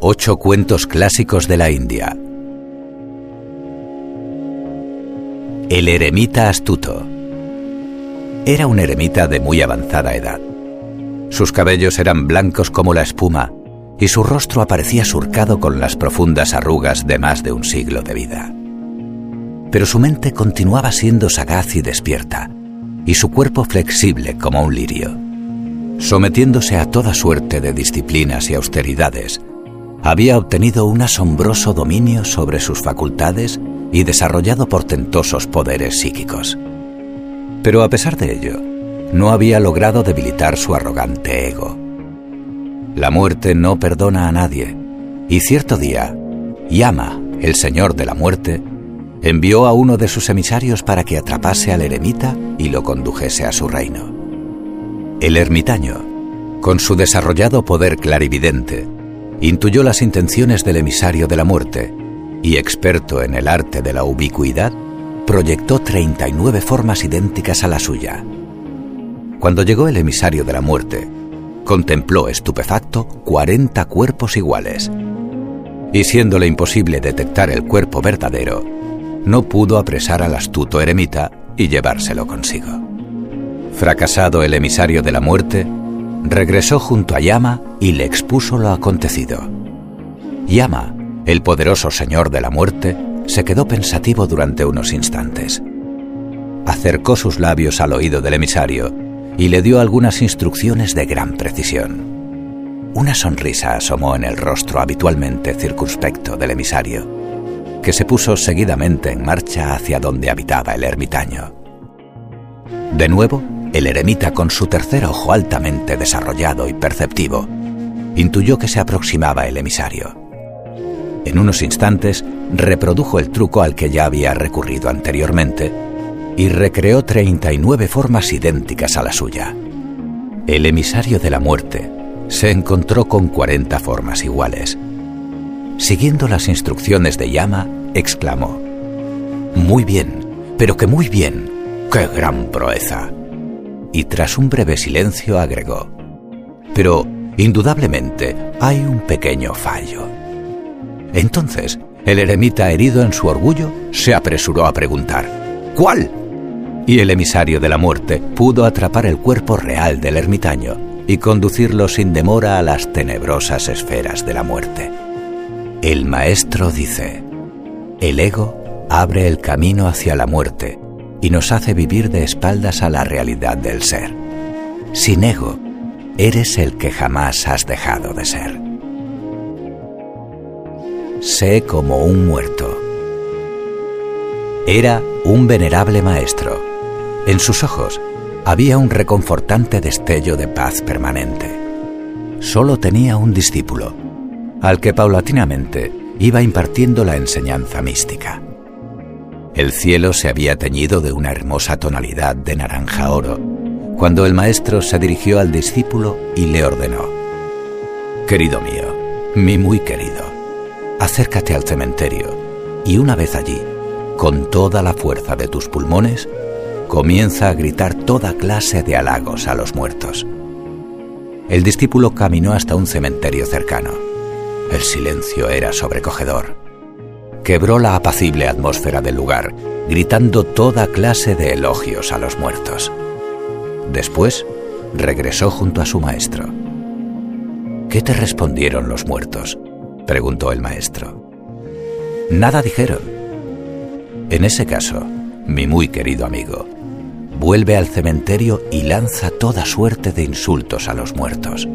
Ocho cuentos clásicos de la India. El eremita astuto. Era un eremita de muy avanzada edad. Sus cabellos eran blancos como la espuma y su rostro aparecía surcado con las profundas arrugas de más de un siglo de vida. Pero su mente continuaba siendo sagaz y despierta, y su cuerpo flexible como un lirio. Sometiéndose a toda suerte de disciplinas y austeridades, había obtenido un asombroso dominio sobre sus facultades y desarrollado portentosos poderes psíquicos. Pero a pesar de ello, no había logrado debilitar su arrogante ego. La muerte no perdona a nadie, y cierto día, Yama, el señor de la muerte, envió a uno de sus emisarios para que atrapase al eremita y lo condujese a su reino. El ermitaño, con su desarrollado poder clarividente, intuyó las intenciones del emisario de la muerte y, experto en el arte de la ubicuidad, proyectó 39 formas idénticas a la suya. Cuando llegó el emisario de la muerte, contempló estupefacto 40 cuerpos iguales. Y siéndole imposible detectar el cuerpo verdadero, no pudo apresar al astuto eremita y llevárselo consigo. Fracasado el emisario de la muerte, regresó junto a Yama y le expuso lo acontecido. Yama, el poderoso señor de la muerte, se quedó pensativo durante unos instantes. Acercó sus labios al oído del emisario y le dio algunas instrucciones de gran precisión. Una sonrisa asomó en el rostro habitualmente circunspecto del emisario, que se puso seguidamente en marcha hacia donde habitaba el ermitaño. De nuevo, el eremita, con su tercer ojo altamente desarrollado y perceptivo, intuyó que se aproximaba el emisario. En unos instantes reprodujo el truco al que ya había recurrido anteriormente y recreó 39 formas idénticas a la suya. El emisario de la muerte se encontró con 40 formas iguales. Siguiendo las instrucciones de Yama, exclamó, Muy bien, pero que muy bien, qué gran proeza y tras un breve silencio agregó, Pero, indudablemente, hay un pequeño fallo. Entonces, el eremita herido en su orgullo se apresuró a preguntar, ¿Cuál? Y el emisario de la muerte pudo atrapar el cuerpo real del ermitaño y conducirlo sin demora a las tenebrosas esferas de la muerte. El maestro dice, el ego abre el camino hacia la muerte y nos hace vivir de espaldas a la realidad del ser. Sin ego, eres el que jamás has dejado de ser. Sé como un muerto. Era un venerable maestro. En sus ojos había un reconfortante destello de paz permanente. Solo tenía un discípulo, al que paulatinamente iba impartiendo la enseñanza mística. El cielo se había teñido de una hermosa tonalidad de naranja oro, cuando el maestro se dirigió al discípulo y le ordenó, Querido mío, mi muy querido, acércate al cementerio y una vez allí, con toda la fuerza de tus pulmones, comienza a gritar toda clase de halagos a los muertos. El discípulo caminó hasta un cementerio cercano. El silencio era sobrecogedor quebró la apacible atmósfera del lugar, gritando toda clase de elogios a los muertos. Después, regresó junto a su maestro. ¿Qué te respondieron los muertos? preguntó el maestro. Nada dijeron. En ese caso, mi muy querido amigo, vuelve al cementerio y lanza toda suerte de insultos a los muertos.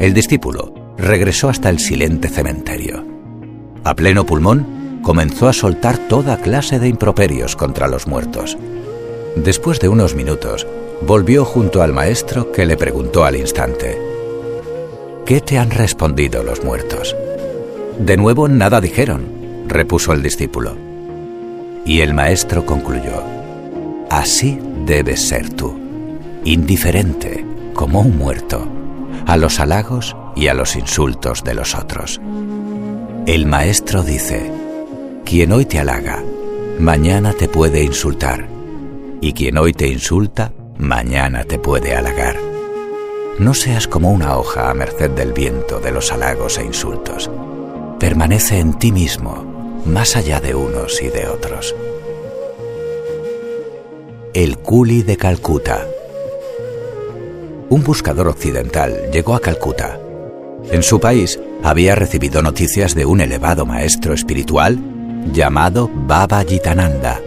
El discípulo regresó hasta el silente cementerio. A pleno pulmón, comenzó a soltar toda clase de improperios contra los muertos. Después de unos minutos, volvió junto al maestro que le preguntó al instante, ¿Qué te han respondido los muertos? De nuevo nada dijeron, repuso el discípulo. Y el maestro concluyó, Así debes ser tú, indiferente, como un muerto, a los halagos y a los insultos de los otros. El maestro dice, quien hoy te halaga, mañana te puede insultar, y quien hoy te insulta, mañana te puede halagar. no seas como una hoja a merced del viento de los halagos e insultos. Permanece en ti mismo, más allá de unos y de otros. El Culi de Calcuta. Un buscador occidental llegó a Calcuta. En su país había recibido noticias de un elevado maestro espiritual llamado Baba Yitananda.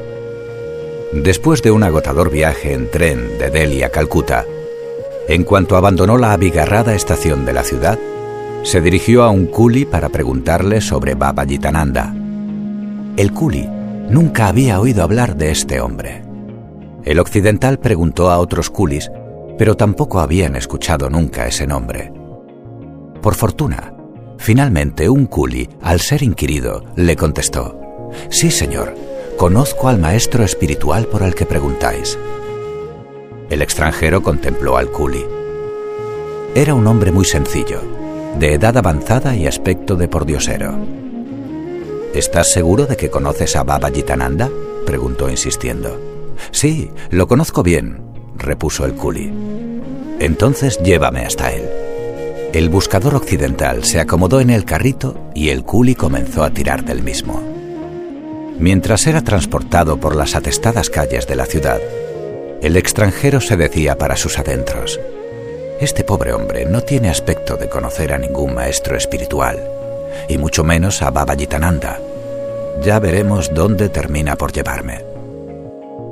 Después de un agotador viaje en tren de Delhi a Calcuta, en cuanto abandonó la abigarrada estación de la ciudad, se dirigió a un culi para preguntarle sobre Baba Yitananda. El culi nunca había oído hablar de este hombre. El occidental preguntó a otros culis, pero tampoco habían escuchado nunca ese nombre. Por fortuna, finalmente un culi, al ser inquirido, le contestó, Sí, señor, conozco al maestro espiritual por el que preguntáis. El extranjero contempló al culi. Era un hombre muy sencillo, de edad avanzada y aspecto de pordiosero. ¿Estás seguro de que conoces a Baba Yitananda? preguntó insistiendo. Sí, lo conozco bien, repuso el culi. Entonces llévame hasta él. El buscador occidental se acomodó en el carrito y el culi comenzó a tirar del mismo. Mientras era transportado por las atestadas calles de la ciudad, el extranjero se decía para sus adentros, Este pobre hombre no tiene aspecto de conocer a ningún maestro espiritual, y mucho menos a Baba Yitananda. Ya veremos dónde termina por llevarme.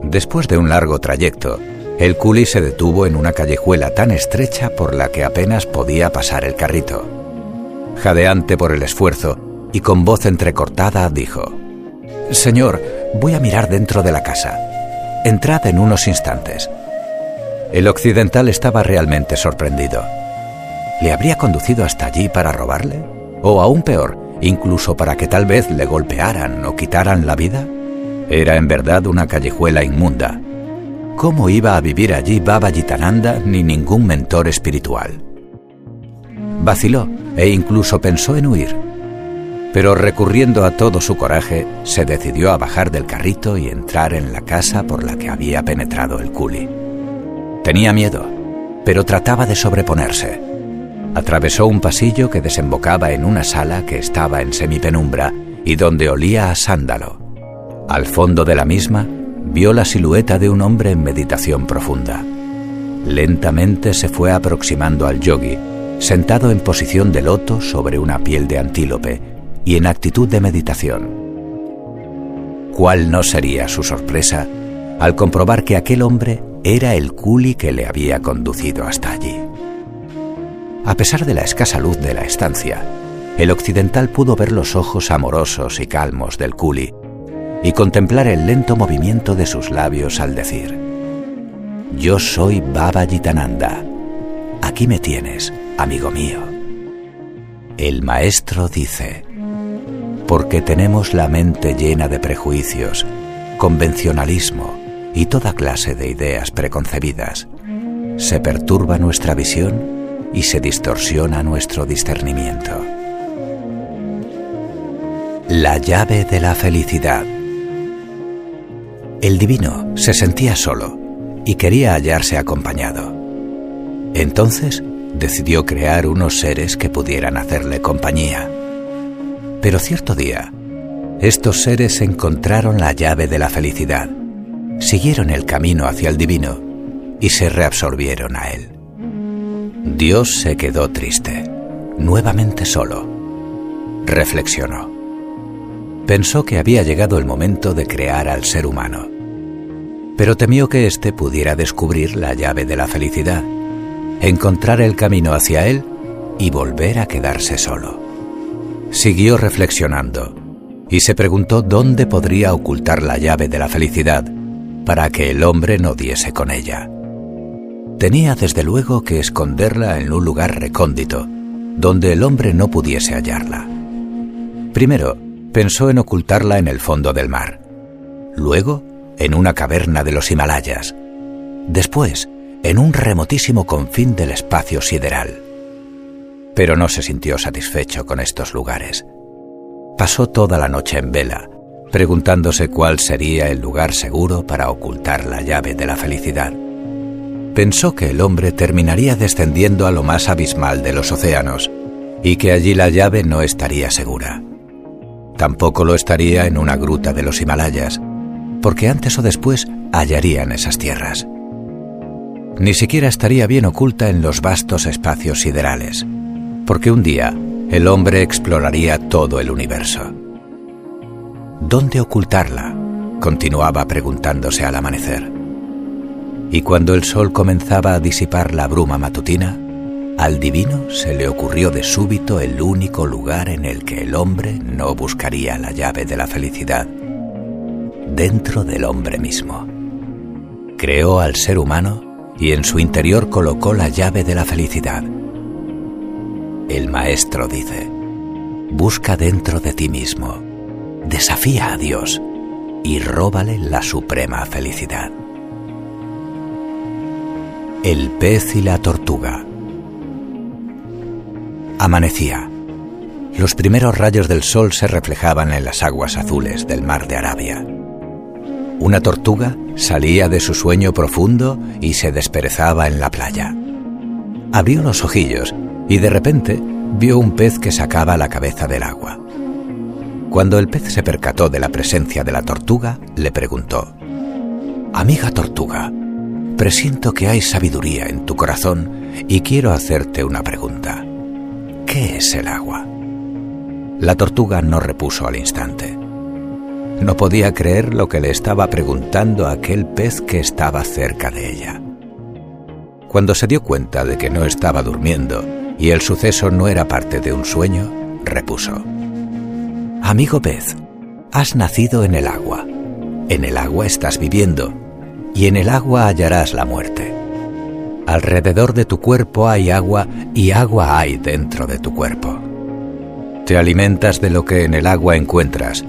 Después de un largo trayecto, el culi se detuvo en una callejuela tan estrecha por la que apenas podía pasar el carrito. Jadeante por el esfuerzo y con voz entrecortada dijo, Señor, voy a mirar dentro de la casa. Entrad en unos instantes. El occidental estaba realmente sorprendido. ¿Le habría conducido hasta allí para robarle? O aún peor, incluso para que tal vez le golpearan o quitaran la vida? Era en verdad una callejuela inmunda. ¿Cómo iba a vivir allí Baba Yitananda ni ningún mentor espiritual? Vaciló e incluso pensó en huir. Pero recurriendo a todo su coraje, se decidió a bajar del carrito y entrar en la casa por la que había penetrado el culi. Tenía miedo, pero trataba de sobreponerse. Atravesó un pasillo que desembocaba en una sala que estaba en semipenumbra y donde olía a sándalo. Al fondo de la misma vio la silueta de un hombre en meditación profunda. Lentamente se fue aproximando al yogi, sentado en posición de loto sobre una piel de antílope, y en actitud de meditación. ¿Cuál no sería su sorpresa al comprobar que aquel hombre era el culi que le había conducido hasta allí? A pesar de la escasa luz de la estancia, el occidental pudo ver los ojos amorosos y calmos del culi y contemplar el lento movimiento de sus labios al decir, Yo soy Baba Yitananda. Aquí me tienes, amigo mío. El maestro dice, porque tenemos la mente llena de prejuicios, convencionalismo y toda clase de ideas preconcebidas. Se perturba nuestra visión y se distorsiona nuestro discernimiento. La llave de la felicidad. El divino se sentía solo y quería hallarse acompañado. Entonces decidió crear unos seres que pudieran hacerle compañía. Pero cierto día, estos seres encontraron la llave de la felicidad, siguieron el camino hacia el divino y se reabsorbieron a él. Dios se quedó triste, nuevamente solo. Reflexionó. Pensó que había llegado el momento de crear al ser humano, pero temió que éste pudiera descubrir la llave de la felicidad, encontrar el camino hacia él y volver a quedarse solo. Siguió reflexionando y se preguntó dónde podría ocultar la llave de la felicidad para que el hombre no diese con ella. Tenía desde luego que esconderla en un lugar recóndito, donde el hombre no pudiese hallarla. Primero, pensó en ocultarla en el fondo del mar, luego en una caverna de los Himalayas, después en un remotísimo confín del espacio sideral pero no se sintió satisfecho con estos lugares. Pasó toda la noche en vela, preguntándose cuál sería el lugar seguro para ocultar la llave de la felicidad. pensó que el hombre terminaría descendiendo a lo más abismal de los océanos y que allí la llave no estaría segura. Tampoco lo estaría en una gruta de los Himalayas, porque antes o después hallarían esas tierras. Ni siquiera estaría bien oculta en los vastos espacios siderales, porque un día el hombre exploraría todo el universo. ¿Dónde ocultarla? continuaba preguntándose al amanecer. Y cuando el sol comenzaba a disipar la bruma matutina, al divino se le ocurrió de súbito el único lugar en el que el hombre no buscaría la llave de la felicidad, dentro del hombre mismo. Creó al ser humano y en su interior colocó la llave de la felicidad. El maestro dice, busca dentro de ti mismo, desafía a Dios y róbale la suprema felicidad. El pez y la tortuga. Amanecía. Los primeros rayos del sol se reflejaban en las aguas azules del mar de Arabia. Una tortuga salía de su sueño profundo y se desperezaba en la playa. Abrió los ojillos y de repente vio un pez que sacaba la cabeza del agua. Cuando el pez se percató de la presencia de la tortuga, le preguntó, Amiga tortuga, presiento que hay sabiduría en tu corazón y quiero hacerte una pregunta. ¿Qué es el agua? La tortuga no repuso al instante. No podía creer lo que le estaba preguntando aquel pez que estaba cerca de ella. Cuando se dio cuenta de que no estaba durmiendo y el suceso no era parte de un sueño, repuso. Amigo pez, has nacido en el agua. En el agua estás viviendo y en el agua hallarás la muerte. Alrededor de tu cuerpo hay agua y agua hay dentro de tu cuerpo. Te alimentas de lo que en el agua encuentras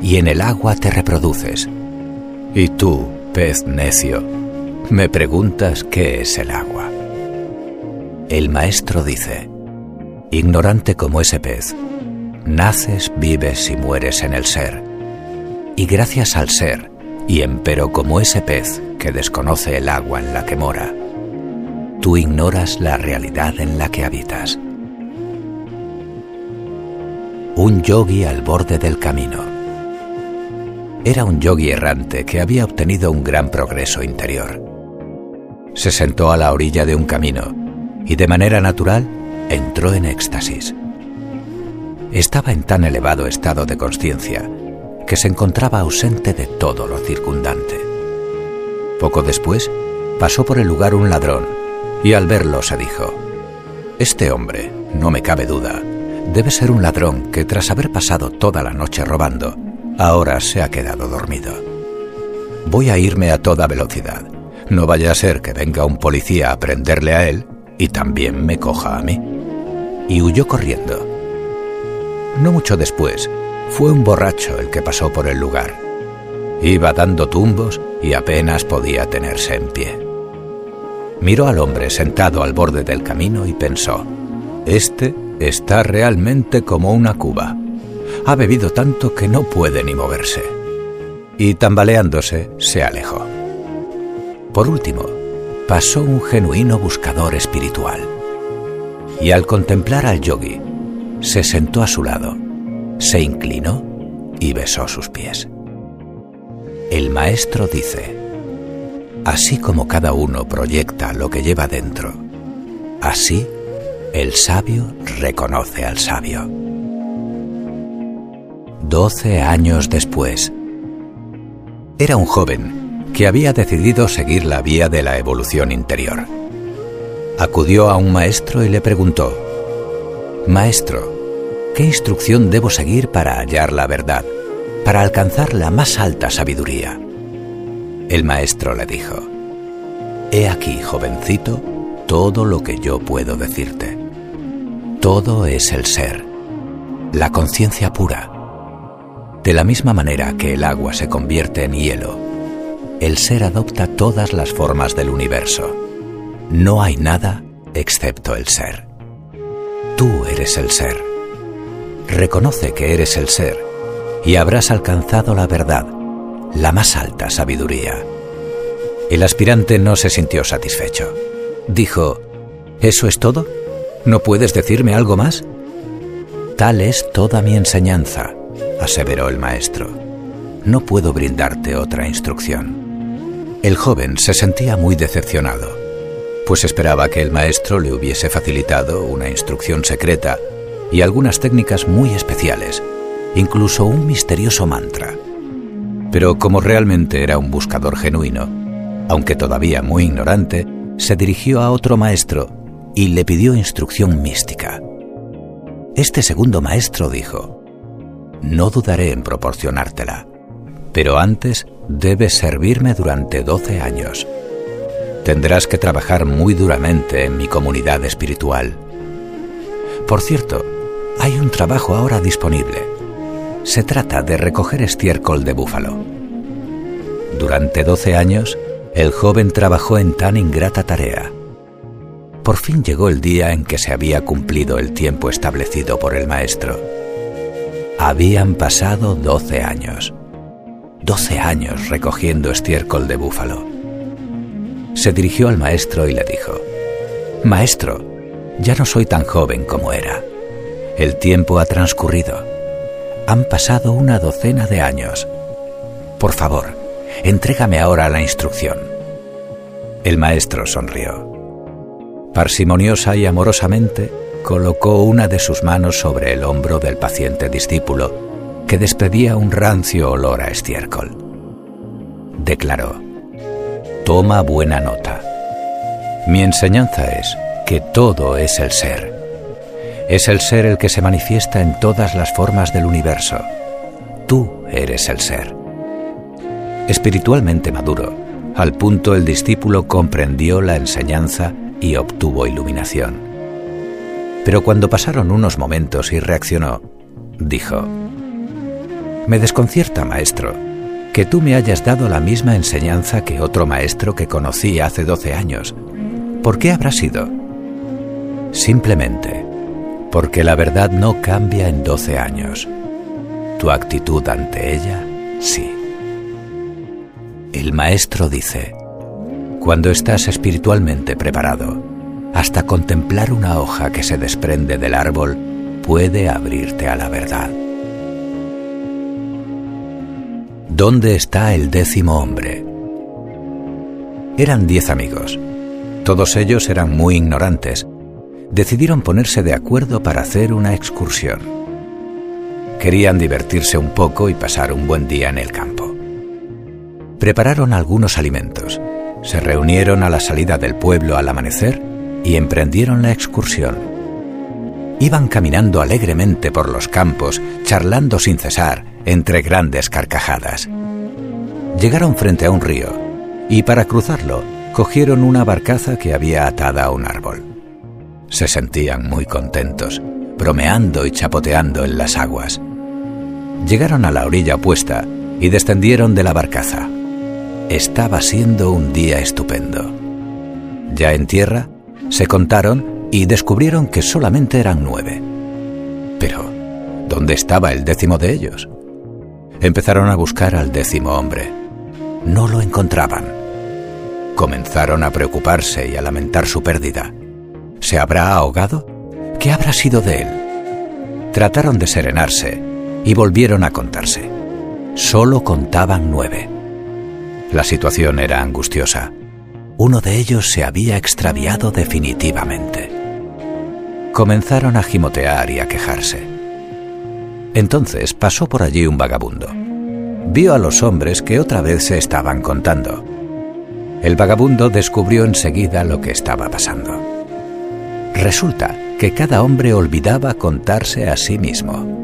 y en el agua te reproduces. Y tú, pez necio, me preguntas qué es el agua. El maestro dice, ignorante como ese pez, naces, vives y mueres en el ser. Y gracias al ser, y empero como ese pez que desconoce el agua en la que mora, tú ignoras la realidad en la que habitas. Un yogi al borde del camino era un yogi errante que había obtenido un gran progreso interior. Se sentó a la orilla de un camino y de manera natural entró en éxtasis. Estaba en tan elevado estado de conciencia que se encontraba ausente de todo lo circundante. Poco después pasó por el lugar un ladrón y al verlo se dijo, Este hombre, no me cabe duda, debe ser un ladrón que tras haber pasado toda la noche robando, Ahora se ha quedado dormido. Voy a irme a toda velocidad. No vaya a ser que venga un policía a prenderle a él y también me coja a mí. Y huyó corriendo. No mucho después, fue un borracho el que pasó por el lugar. Iba dando tumbos y apenas podía tenerse en pie. Miró al hombre sentado al borde del camino y pensó, Este está realmente como una cuba ha bebido tanto que no puede ni moverse. Y tambaleándose, se alejó. Por último, pasó un genuino buscador espiritual. Y al contemplar al yogi, se sentó a su lado, se inclinó y besó sus pies. El maestro dice, así como cada uno proyecta lo que lleva dentro, así el sabio reconoce al sabio. Doce años después. Era un joven que había decidido seguir la vía de la evolución interior. Acudió a un maestro y le preguntó, Maestro, ¿qué instrucción debo seguir para hallar la verdad, para alcanzar la más alta sabiduría? El maestro le dijo, He aquí, jovencito, todo lo que yo puedo decirte. Todo es el ser, la conciencia pura de la misma manera que el agua se convierte en hielo, el ser adopta todas las formas del universo. No hay nada excepto el ser. Tú eres el ser. Reconoce que eres el ser y habrás alcanzado la verdad, la más alta sabiduría. El aspirante no se sintió satisfecho. Dijo, ¿Eso es todo? ¿No puedes decirme algo más? Tal es toda mi enseñanza, aseveró el maestro. No puedo brindarte otra instrucción. El joven se sentía muy decepcionado, pues esperaba que el maestro le hubiese facilitado una instrucción secreta y algunas técnicas muy especiales, incluso un misterioso mantra. Pero como realmente era un buscador genuino, aunque todavía muy ignorante, se dirigió a otro maestro y le pidió instrucción mística. Este segundo maestro dijo, No dudaré en proporcionártela, pero antes debes servirme durante 12 años. Tendrás que trabajar muy duramente en mi comunidad espiritual. Por cierto, hay un trabajo ahora disponible. Se trata de recoger estiércol de búfalo. Durante 12 años, el joven trabajó en tan ingrata tarea. Por fin llegó el día en que se había cumplido el tiempo establecido por el maestro. Habían pasado doce años. Doce años recogiendo estiércol de búfalo. Se dirigió al maestro y le dijo, Maestro, ya no soy tan joven como era. El tiempo ha transcurrido. Han pasado una docena de años. Por favor, Entrégame ahora la instrucción. El maestro sonrió. Parsimoniosa y amorosamente colocó una de sus manos sobre el hombro del paciente discípulo, que despedía un rancio olor a estiércol. Declaró, Toma buena nota. Mi enseñanza es que todo es el ser. Es el ser el que se manifiesta en todas las formas del universo. Tú eres el ser espiritualmente maduro, al punto el discípulo comprendió la enseñanza y obtuvo iluminación. Pero cuando pasaron unos momentos y reaccionó, dijo, Me desconcierta, maestro, que tú me hayas dado la misma enseñanza que otro maestro que conocí hace doce años. ¿Por qué habrá sido? Simplemente porque la verdad no cambia en doce años. Tu actitud ante ella, sí. El maestro dice, cuando estás espiritualmente preparado, hasta contemplar una hoja que se desprende del árbol puede abrirte a la verdad. ¿Dónde está el décimo hombre? Eran diez amigos. Todos ellos eran muy ignorantes. Decidieron ponerse de acuerdo para hacer una excursión. Querían divertirse un poco y pasar un buen día en el campo. Prepararon algunos alimentos, se reunieron a la salida del pueblo al amanecer y emprendieron la excursión. Iban caminando alegremente por los campos, charlando sin cesar, entre grandes carcajadas. Llegaron frente a un río y para cruzarlo cogieron una barcaza que había atada a un árbol. Se sentían muy contentos, bromeando y chapoteando en las aguas. Llegaron a la orilla opuesta y descendieron de la barcaza. Estaba siendo un día estupendo. Ya en tierra, se contaron y descubrieron que solamente eran nueve. Pero, ¿dónde estaba el décimo de ellos? Empezaron a buscar al décimo hombre. No lo encontraban. Comenzaron a preocuparse y a lamentar su pérdida. ¿Se habrá ahogado? ¿Qué habrá sido de él? Trataron de serenarse y volvieron a contarse. Solo contaban nueve. La situación era angustiosa. Uno de ellos se había extraviado definitivamente. Comenzaron a gimotear y a quejarse. Entonces pasó por allí un vagabundo. Vio a los hombres que otra vez se estaban contando. El vagabundo descubrió enseguida lo que estaba pasando. Resulta que cada hombre olvidaba contarse a sí mismo.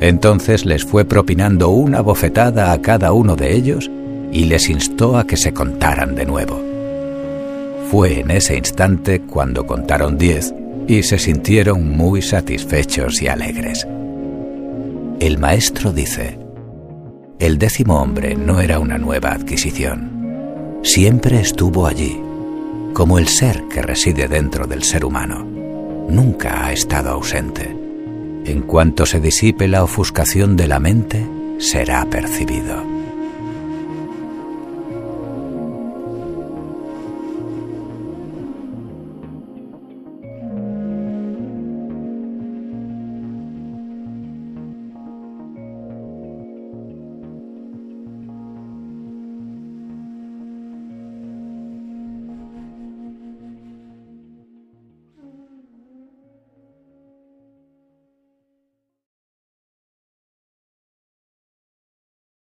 Entonces les fue propinando una bofetada a cada uno de ellos y les instó a que se contaran de nuevo. Fue en ese instante cuando contaron diez y se sintieron muy satisfechos y alegres. El maestro dice, el décimo hombre no era una nueva adquisición, siempre estuvo allí, como el ser que reside dentro del ser humano, nunca ha estado ausente. En cuanto se disipe la ofuscación de la mente, será percibido.